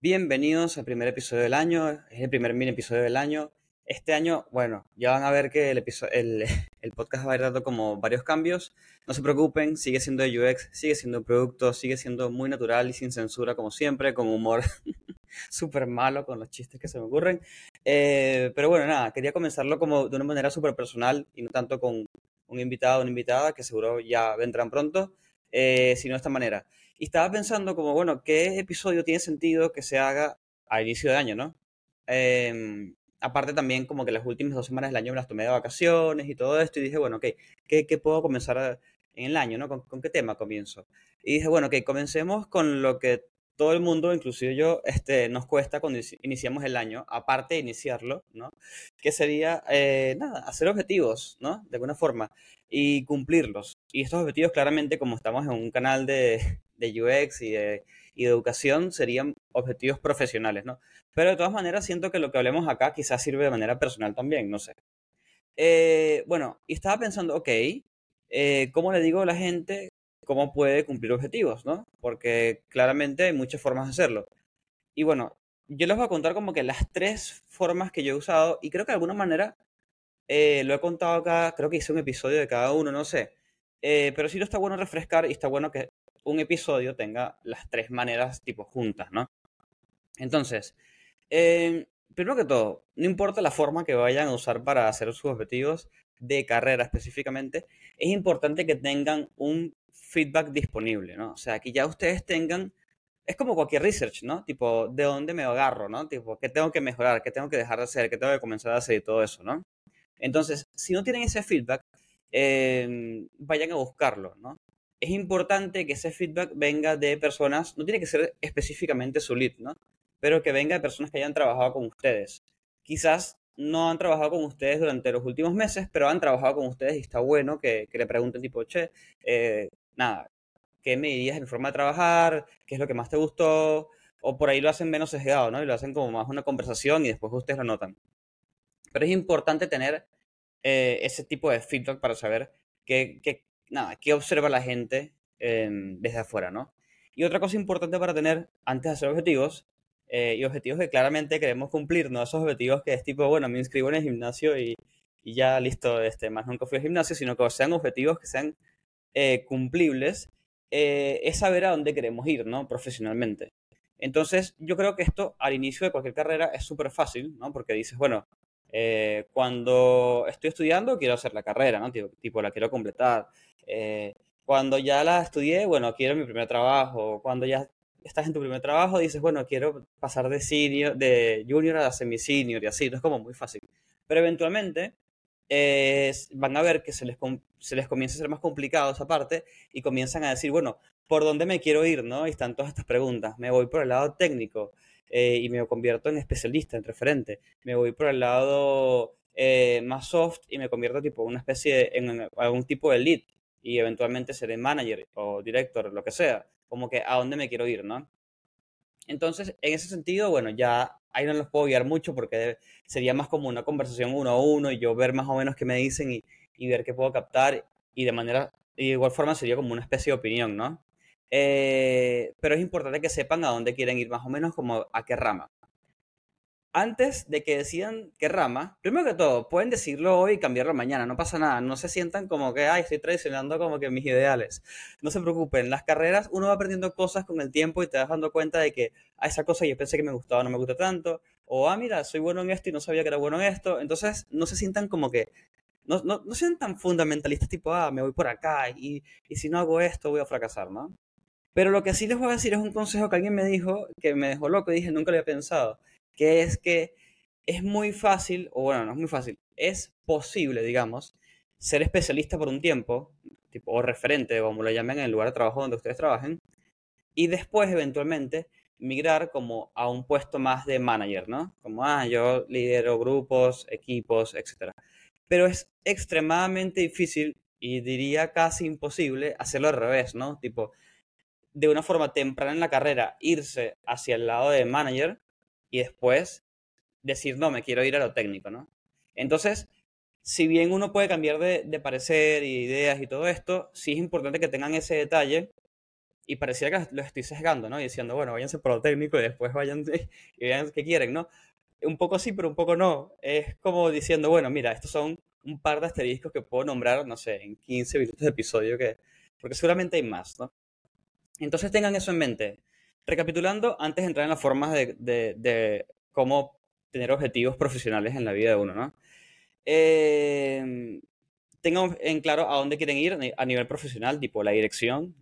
Bienvenidos al primer episodio del año, es el primer mini episodio del año. Este año, bueno, ya van a ver que el, podcast va a ir dando como varios cambios. No se preocupen, sigue siendo UX, sigue siendo producto, sigue siendo muy natural y sin censura como siempre, con humor súper malo con los chistes que se me ocurren. Eh, pero bueno, nada, quería comenzarlo como de una manera súper personal y no tanto con un invitado o una invitada que seguro ya vendrán pronto, eh, sino de esta manera. Y estaba pensando como, bueno, ¿qué episodio tiene sentido que se haga a inicio de año, no? Em, aparte también como que las últimas dos semanas del año me las tomé de vacaciones y todo esto y dije, bueno, ¿qué, qué puedo comenzar en el año, no? ¿Con, con qué tema comienzo? Y dije, bueno, ok, comencemos con lo que todo el mundo, inclusive yo, este, nos cuesta cuando inici- iniciamos el año, aparte de iniciarlo, ¿no? Que sería, eh, nada, hacer objetivos, ¿no? De alguna forma y cumplirlos. Y estos objetivos, claramente, como estamos en un canal de, de UX y de, y de educación, serían objetivos profesionales, ¿no? Pero de todas maneras, siento que lo que hablemos acá quizás sirve de manera personal también, no sé. Eh, bueno, y estaba pensando, ok, eh, ¿cómo le digo a la gente cómo puede cumplir objetivos, ¿no? Porque claramente hay muchas formas de hacerlo. Y bueno, yo les voy a contar como que las tres formas que yo he usado y creo que de alguna manera eh, lo he contado acá, creo que hice un episodio de cada uno, no sé. Eh, pero sí lo está bueno refrescar y está bueno que un episodio tenga las tres maneras tipo juntas, ¿no? Entonces, eh, primero que todo, no importa la forma que vayan a usar para hacer sus objetivos de carrera específicamente, es importante que tengan un feedback disponible, ¿no? O sea, que ya ustedes tengan, es como cualquier research, ¿no? Tipo, ¿de dónde me agarro, ¿no? Tipo, ¿qué tengo que mejorar? ¿Qué tengo que dejar de hacer? ¿Qué tengo que comenzar a hacer? Y todo eso, ¿no? Entonces, si no tienen ese feedback, eh, vayan a buscarlo, ¿no? Es importante que ese feedback venga de personas, no tiene que ser específicamente su lead, ¿no? Pero que venga de personas que hayan trabajado con ustedes. Quizás no han trabajado con ustedes durante los últimos meses, pero han trabajado con ustedes y está bueno que, que le pregunten tipo, che, eh, nada, ¿qué me dirías en forma de trabajar? ¿Qué es lo que más te gustó? O por ahí lo hacen menos sesgado, ¿no? Y lo hacen como más una conversación y después ustedes lo notan. Pero es importante tener eh, ese tipo de feedback para saber qué, qué- nada, qué observa la gente eh, desde afuera, ¿no? Y otra cosa importante para tener antes de hacer objetivos, eh, y objetivos que claramente queremos cumplir, no esos objetivos que es tipo, bueno, me inscribo en el gimnasio y, y ya listo, este, más nunca fui al gimnasio, sino que sean objetivos que sean eh, cumplibles, eh, es saber a dónde queremos ir, ¿no? Profesionalmente. Entonces, yo creo que esto al inicio de cualquier carrera es súper fácil, ¿no? Porque dices, bueno, eh, cuando estoy estudiando quiero hacer la carrera, ¿no? Tipo, tipo, la quiero completar. Cuando ya la estudié, bueno, quiero mi primer trabajo. Cuando ya estás en tu primer trabajo, dices, bueno, quiero pasar de senior, de junior a semi-senior y así, no es como muy fácil. Pero eventualmente van a ver que se les, comienza a ser más complicado esa parte y comienzan a decir, bueno, ¿por dónde me quiero ir, no? Y están todas estas preguntas. Me voy por el lado técnico eh, y me convierto en especialista, en referente. Me voy por el lado eh, más soft y me convierto tipo una especie en algún tipo de lead y eventualmente seré manager o director, lo que sea. Como que a dónde me quiero ir, ¿no? Entonces, en ese sentido, bueno, ya ahí no los puedo guiar mucho porque sería más como una conversación uno a uno y yo ver más o menos qué me dicen y, ver qué puedo captar y de manera, de igual forma sería como una especie de opinión, ¿no? Eh, pero es importante que sepan a dónde quieren ir, más o menos como a qué rama. Antes de que decidan qué rama, primero que todo, pueden decirlo hoy y cambiarlo mañana, no pasa nada, no se sientan como que, ay, estoy traicionando como que mis ideales. No se preocupen, las carreras uno va aprendiendo cosas con el tiempo y te vas dando cuenta de que a esa cosa yo pensé que me gustaba, no me gusta tanto, o ah, mira, soy bueno en esto y no sabía que era bueno en esto, entonces no se sientan como que, no, no, no sean tan fundamentalistas tipo, ah, me voy por acá y, y si no hago esto voy a fracasar, ¿no? Pero lo que sí les voy a decir es un consejo que alguien me dijo, que me dejó loco y dije, nunca lo había pensado, que es que es muy fácil, o bueno, no es muy fácil, es posible, digamos, ser especialista por un tiempo, tipo, o referente, como lo llamen en el lugar de trabajo donde ustedes trabajen, y después eventualmente migrar como a un puesto más de manager, ¿no? Como, ah, yo lidero grupos, equipos, etcétera. Pero es extremadamente difícil y diría casi imposible hacerlo al revés, ¿no? Tipo, de una forma temprana en la carrera, irse hacia el lado de manager y después decir, no, me quiero ir a lo técnico, ¿no? Entonces, si bien uno puede cambiar de, de parecer y ideas y todo esto, sí es importante que tengan ese detalle y pareciera que lo estoy sesgando, ¿no? Y diciendo, bueno, váyanse por lo técnico y después vayan y vean qué quieren, ¿no? Un poco sí, pero un poco no. Es como diciendo, bueno, mira, estos son un par de asteriscos que puedo nombrar, no sé, en 15 minutos de episodio, que, porque seguramente hay más, ¿no? Entonces tengan eso en mente. Recapitulando, antes de entrar en las formas de, cómo tener objetivos profesionales en la vida de uno, ¿no? Eh, tengan en claro a dónde quieren ir a nivel profesional, tipo la dirección.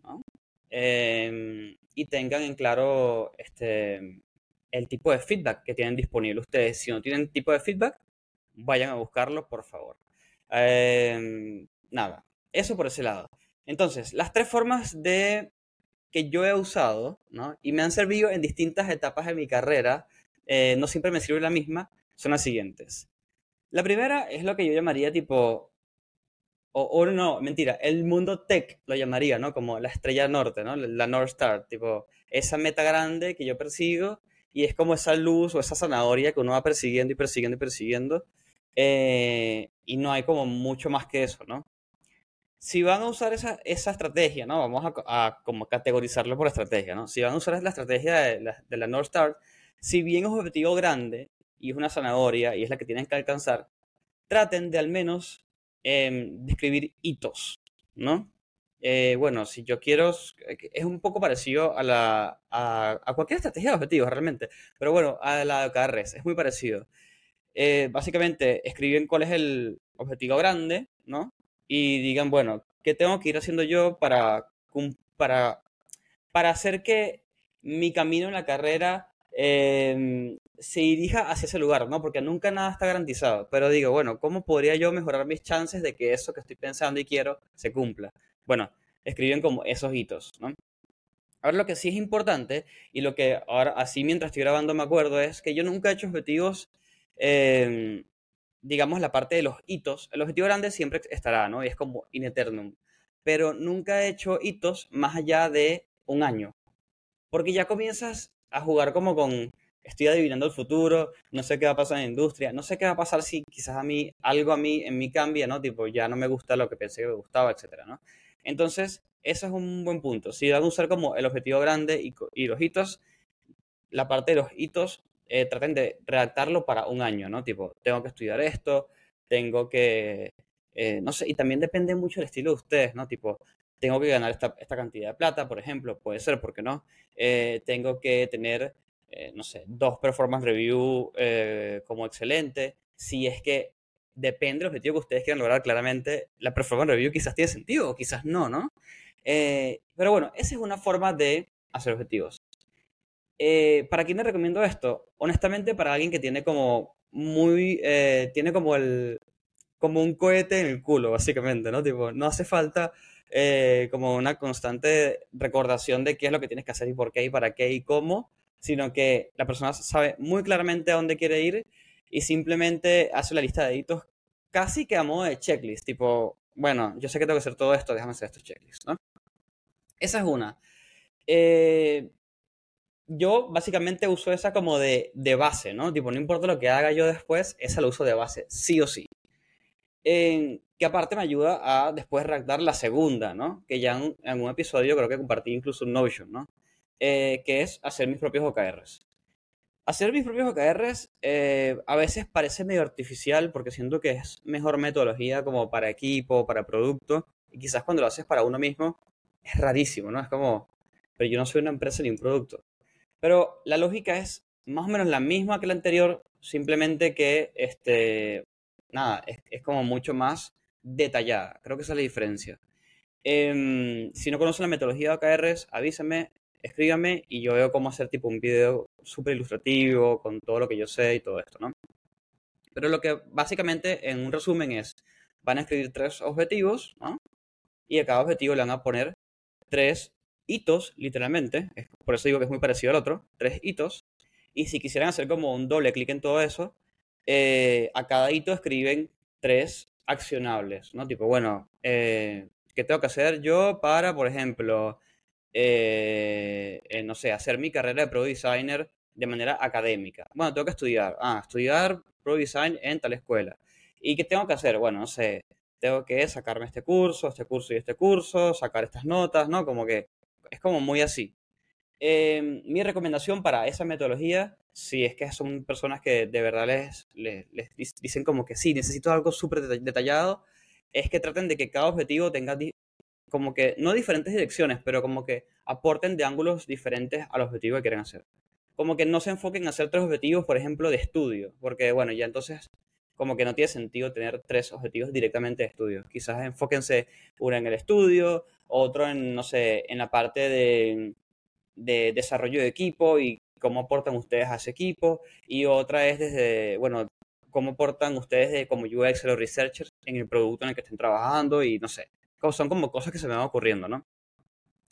Em, y tengan en claro este, el tipo de feedback que tienen disponible ustedes. Si no tienen tipo de feedback, vayan a buscarlo, por favor. Em, nada, eso por ese lado. Entonces, las tres formas de que yo he usado, ¿no? Y me han servido en distintas etapas de mi carrera, eh, no siempre me sirve la misma, son las siguientes. La primera es lo que yo llamaría tipo o, no, mentira, el mundo tech lo llamaría, ¿no? Como la estrella norte, ¿no? La North Star, tipo, esa meta grande que yo persigo y es como esa luz o esa zanahoria que uno va persiguiendo y persiguiendo y persiguiendo eh, y no hay como mucho más que eso, ¿no? Si van a usar esa, esa estrategia, ¿no? Vamos a, como categorizarlo por estrategia, ¿no? Si van a usar la estrategia de la, North Star, si bien es un objetivo grande y es una zanahoria y es la que tienen que alcanzar, traten de al menos Em, describir hitos, ¿no? Eh, bueno, si yo quiero, es un poco parecido a, la, a, cualquier estrategia de objetivos realmente, pero bueno, a la de OKRs, es muy parecido. Eh, básicamente, escriben cuál es el objetivo grande, ¿no? Y digan, bueno, ¿qué tengo que ir haciendo yo para, para, para hacer que mi camino en la carrera eh, se dirija hacia ese lugar, ¿no? Porque nunca nada está garantizado. Pero digo, bueno, ¿cómo podría yo mejorar mis chances de que eso que estoy pensando y quiero se cumpla? Bueno, escriben como esos hitos, ¿no? Ahora lo que sí es importante y lo que ahora así mientras estoy grabando me acuerdo es que yo nunca he hecho objetivos, em, digamos la parte de los hitos. El objetivo grande siempre estará, ¿no? Y es como in eternum. Pero nunca he hecho hitos más allá de un año. Porque ya comienzas a jugar como con estoy adivinando el futuro, no sé qué va a pasar en la industria, no sé qué va a pasar si quizás a mí, algo a mí, en mí cambia, ¿no? Tipo, ya no me gusta lo que pensé que me gustaba, etcétera, ¿no? Entonces, eso es un buen punto. Si van a usar como el objetivo grande y, los hitos, la parte de los hitos, eh, traten de redactarlo para un año, ¿no? Tipo, tengo que estudiar esto, tengo que, eh, no sé, y también depende mucho del estilo de ustedes, ¿no? Tipo, tengo que ganar esta, cantidad de plata, por ejemplo, puede ser, ¿por qué no? Eh, tengo que tener eh, no sé, dos performance review eh, como excelente. Si es que depende del objetivo que ustedes quieran lograr, claramente la performance review quizás tiene sentido o quizás no, ¿no? Eh, pero bueno, esa es una forma de hacer objetivos. ¿Para quién le recomiendo esto? Honestamente, para alguien que tiene como muy, tiene como el, como un cohete en el culo, básicamente, ¿no? Tipo, no hace falta como una constante recordación de qué es lo que tienes que hacer y por qué y para qué y cómo, sino que la persona sabe muy claramente a dónde quiere ir y simplemente hace la lista de hitos casi que a modo de checklist, tipo, bueno, yo sé que tengo que hacer todo esto, déjame hacer estos checklists, ¿no? Esa es una. Eh, yo básicamente uso esa como de, de, base, ¿no? Tipo, no importa lo que haga yo después, esa la uso de base, sí o sí. que aparte me ayuda a después redactar la segunda, ¿no? Que ya en, un episodio creo que compartí incluso un Notion, ¿no? Eh, que es hacer mis propios OKRs. Hacer mis propios OKRs eh, a veces parece medio artificial porque siento que es mejor metodología como para equipo, para producto, y quizás cuando lo haces para uno mismo es rarísimo, ¿no? Es como, pero yo no soy una empresa ni un producto. Pero la lógica es más o menos la misma que la anterior, simplemente que, este, nada, es, como mucho más detallada. Creo que esa es la diferencia. Em, si no conocen la metodología de OKRs, avísenme escríbame y yo veo cómo hacer tipo un video súper ilustrativo con todo lo que yo sé y todo esto, ¿no? Pero lo que básicamente en un resumen es, van a escribir tres objetivos, ¿no? Y a cada objetivo le van a poner tres hitos, literalmente, por eso digo que es muy parecido al otro, tres hitos. Y si quisieran hacer como un doble clic en todo eso, eh, a cada hito escriben tres accionables, ¿no? Tipo, bueno, eh, ¿qué tengo que hacer yo para, por ejemplo, eh, eh, no sé, hacer mi carrera de Pro Designer de manera académica. Bueno, tengo que estudiar. Ah, estudiar Pro Design en tal escuela. ¿Y qué tengo que hacer? Bueno, no sé, tengo que sacarme este curso, este curso y este curso, sacar estas notas, ¿no? Como que es como muy así. Em, mi recomendación para esa metodología, si es que son personas que de verdad les, les, dicen como que sí, necesito algo súper detallado, es que traten de que cada objetivo tenga como que, no diferentes direcciones, pero como que aporten de ángulos diferentes al objetivo que quieren hacer. Como que no se enfoquen en hacer tres objetivos, por ejemplo, de estudio, porque bueno, ya entonces como que no tiene sentido tener tres objetivos directamente de estudio. Quizás enfóquense uno en el estudio, otro en, no sé, en la parte de, de desarrollo de equipo y cómo aportan ustedes a ese equipo. Y otra es desde, bueno, cómo aportan ustedes como UX o researchers en el producto en el que estén trabajando y no sé. Son como cosas que se me van ocurriendo, ¿no?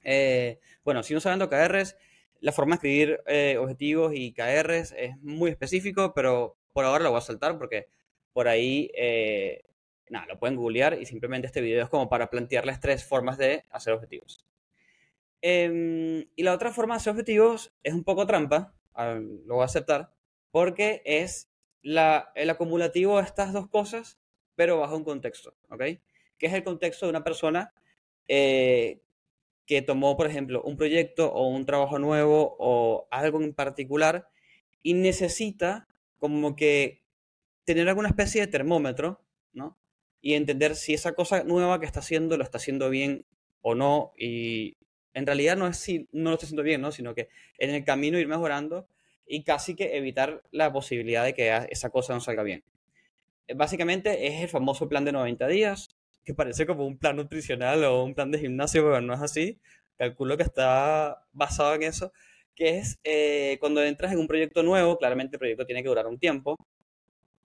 Eh, bueno, si no saben KRs, la forma de escribir eh, objetivos y KRs es muy específico, pero por ahora lo voy a saltar porque por ahí, eh, nada, lo pueden googlear y simplemente este video es como para plantearles tres formas de hacer objetivos. Em, y la otra forma de hacer objetivos es un poco trampa, lo voy a aceptar, porque es el acumulativo de estas dos cosas, pero bajo un contexto, ¿ok? Que es el contexto de una persona eh, que tomó, por ejemplo, un proyecto o un trabajo nuevo o algo en particular y necesita como que tener alguna especie de termómetro. Y entender si esa cosa nueva que está haciendo lo está haciendo bien o no y en realidad no es si no lo estoy haciendo bien, ¿no? Sino que en el camino ir mejorando y casi que evitar la posibilidad de que esa cosa no salga bien. Eh, básicamente es el famoso plan de 90 días, que parece como un plan nutricional o un plan de gimnasio, pero no es así. Calculo que está basado en eso, que es eh, cuando entras en un proyecto nuevo, claramente el proyecto tiene que durar un tiempo,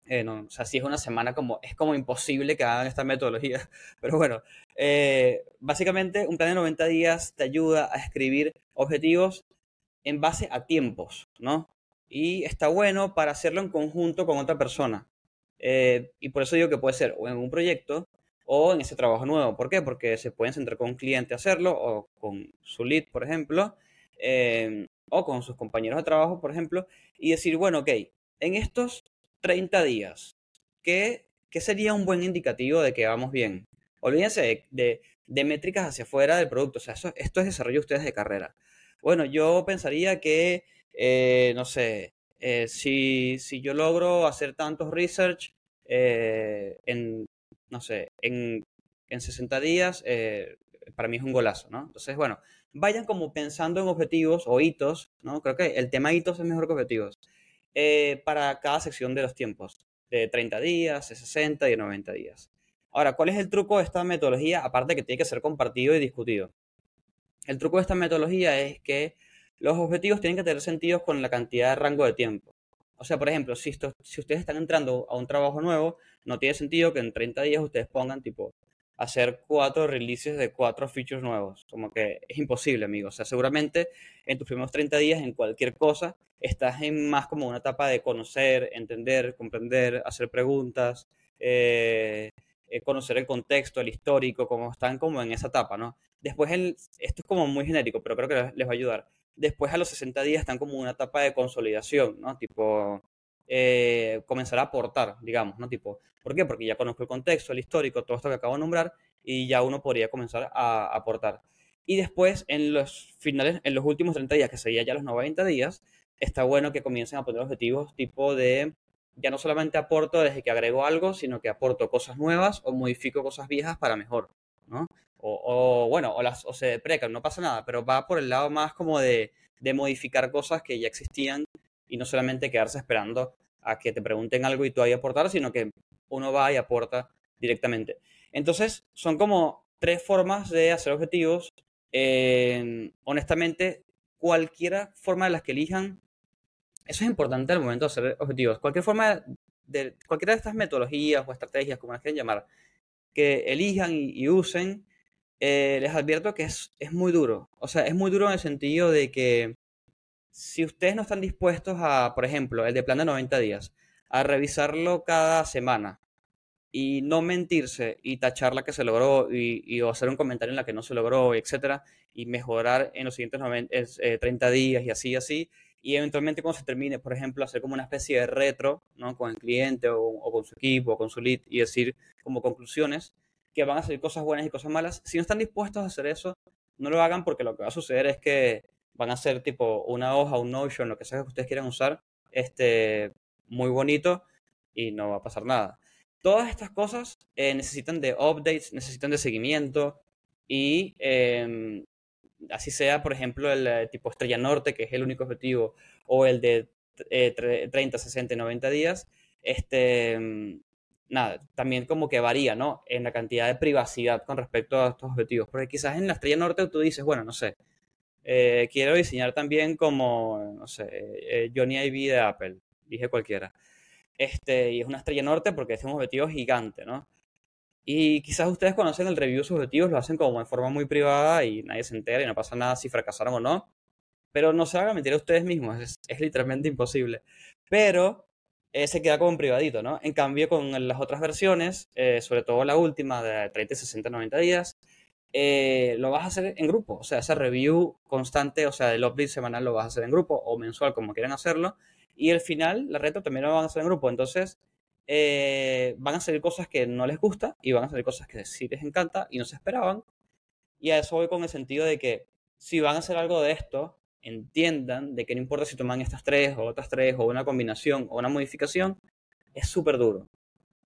eh, no, o sea, si es una semana, como, es como imposible que hagan esta metodología. Pero bueno, eh, básicamente un plan de 90 días te ayuda a escribir objetivos en base a tiempos, ¿no? Y está bueno para hacerlo en conjunto con otra persona. Eh, y por eso digo que puede ser o en un proyecto o en ese trabajo nuevo. ¿Por qué? Porque se pueden centrar con un cliente a hacerlo o con su lead, por ejemplo, o con sus compañeros de trabajo, por ejemplo, y decir, bueno, ok, en estos 30 días. ¿Qué, ¿Qué, sería un buen indicativo de que vamos bien? Olvídense de, de, métricas hacia afuera del producto. O sea, esto es desarrollo de ustedes de carrera. Bueno, yo pensaría que, eh, no sé, eh, si, si, yo logro hacer tantos research eh, en, no sé, en, en 60 días, para mí es un golazo, ¿no? Entonces, bueno, vayan como pensando en objetivos o hitos, ¿no? Creo que el tema hitos es mejor que objetivos. Eh, para cada sección de los tiempos, de 30 días, de 60 y de 90 días. Ahora, ¿cuál es el truco de esta metodología? Aparte que tiene que ser compartido y discutido. El truco de esta metodología es que los objetivos tienen que tener sentido con la cantidad de rango de tiempo. O sea, por ejemplo, si, si ustedes están entrando a un trabajo nuevo, no tiene sentido que en 30 días ustedes pongan tipo hacer cuatro releases de cuatro features nuevos. Como que es imposible, amigos. O sea, seguramente en tus primeros 30 días, en cualquier cosa, estás en más como una etapa de conocer, entender, comprender, hacer preguntas, eh, eh, conocer el contexto, el histórico, como están como en esa etapa, ¿no? Después, el, esto es como muy genérico, pero creo que les va a ayudar. Después, a los 60 días, están como una etapa de consolidación, ¿no? Tipo, eh, comenzar a aportar, digamos, ¿no? Tipo, ¿por qué? Porque ya conozco el contexto, el histórico, todo esto que acabo de nombrar, y ya uno podría comenzar a aportar. Y después, en los finales, en los últimos 30 días, que sería ya los 90 días, está bueno que comiencen a poner objetivos tipo de, ya no solamente aporto desde que agrego algo, sino que aporto cosas nuevas o modifico cosas viejas para mejor, ¿no? O, bueno, o, las, o se deprecan, no pasa nada, pero va por el lado más como de, de modificar cosas que ya existían y no solamente quedarse esperando a que te pregunten algo y tú ahí aportar, sino que uno va y aporta directamente. Entonces, son como tres formas de hacer objetivos. honestamente, cualquiera forma de las que elijan, eso es importante al momento de hacer objetivos. Cualquier forma de, cualquiera de estas metodologías o estrategias, como las quieran llamar, que elijan y, usen, eh, les advierto que es, es muy duro. O sea, es muy duro en el sentido de que si ustedes no están dispuestos a, por ejemplo, el de plan de 90 días, a revisarlo cada semana y no mentirse y tachar la que se logró y, hacer un comentario en la que no se logró, etcétera, y mejorar en los siguientes 30 eh, días y así y así, y eventualmente cuando se termine, por ejemplo, hacer como una especie de retro, ¿no? Con el cliente o, o con su equipo o con su lead y decir como conclusiones que van a salir cosas buenas y cosas malas. Si no están dispuestos a hacer eso, no lo hagan porque lo que va a suceder es que van a ser tipo una hoja, un Notion, lo que sea que ustedes quieran usar, este, muy bonito y no va a pasar nada. Todas estas cosas eh, necesitan de updates, necesitan de seguimiento y em, así sea, por ejemplo, el eh, tipo Estrella Norte, que es el único objetivo, o el de 30, 60, 90 días, este, em, nada, también como que varía, ¿no? En la cantidad de privacidad con respecto a estos objetivos. Porque quizás en la Estrella Norte tú dices, bueno, no sé, eh, quiero diseñar también como, no sé, eh, Johnny Ivy de Apple, dije cualquiera. Este, y es una estrella norte porque es un objetivo gigante, ¿no? Y quizás ustedes conocen el review de sus objetivos, lo hacen como en forma muy privada y nadie se entera y no pasa nada si fracasaron o no. Pero no se hagan mentir a ustedes mismos, es, literalmente imposible. Pero eh, se queda como en privadito, ¿no? En cambio, con las otras versiones, sobre todo la última de 30, 60, 90 días, eh, lo vas a hacer en grupo. O sea, ese review constante, o sea, el update semanal lo vas a hacer en grupo o mensual, como quieran hacerlo. Y el final, la reto también lo van a hacer en grupo. Entonces, eh, van a salir cosas que no les gusta y van a salir cosas que sí les encanta y no se esperaban. Y a eso voy con el sentido de que si van a hacer algo de esto, entiendan de que no importa si toman estas tres o otras tres o una combinación o una modificación, es súper duro.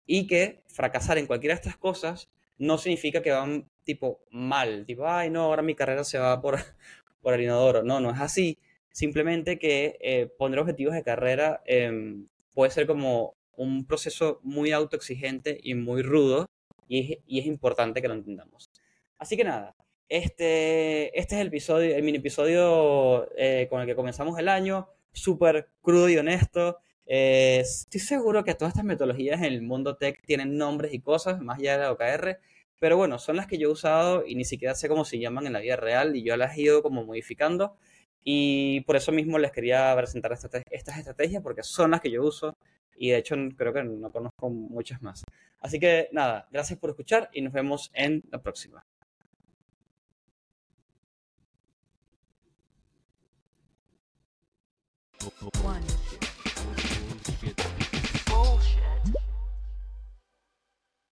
Y que fracasar en cualquiera de estas cosas no significa que van tipo mal, tipo, ay no, ahora mi carrera se va por, por el inodoro. No, no es así. Simplemente que eh, poner objetivos de carrera em, puede ser como un proceso muy autoexigente y muy rudo y es, y es importante que lo entendamos. Así que nada, este, este es el episodio, el mini episodio eh, con el que comenzamos el año, súper crudo y honesto. Eh, estoy seguro que todas estas metodologías en el mundo tech tienen nombres y cosas, más allá de la OKR, pero bueno, son las que yo he usado y ni siquiera sé cómo se llaman en la vida real y yo las he ido como modificando y por eso mismo les quería presentar estas estrategias porque son las que yo uso y de hecho creo que no conozco muchas más. Así que nada, gracias por escuchar y nos vemos en la próxima.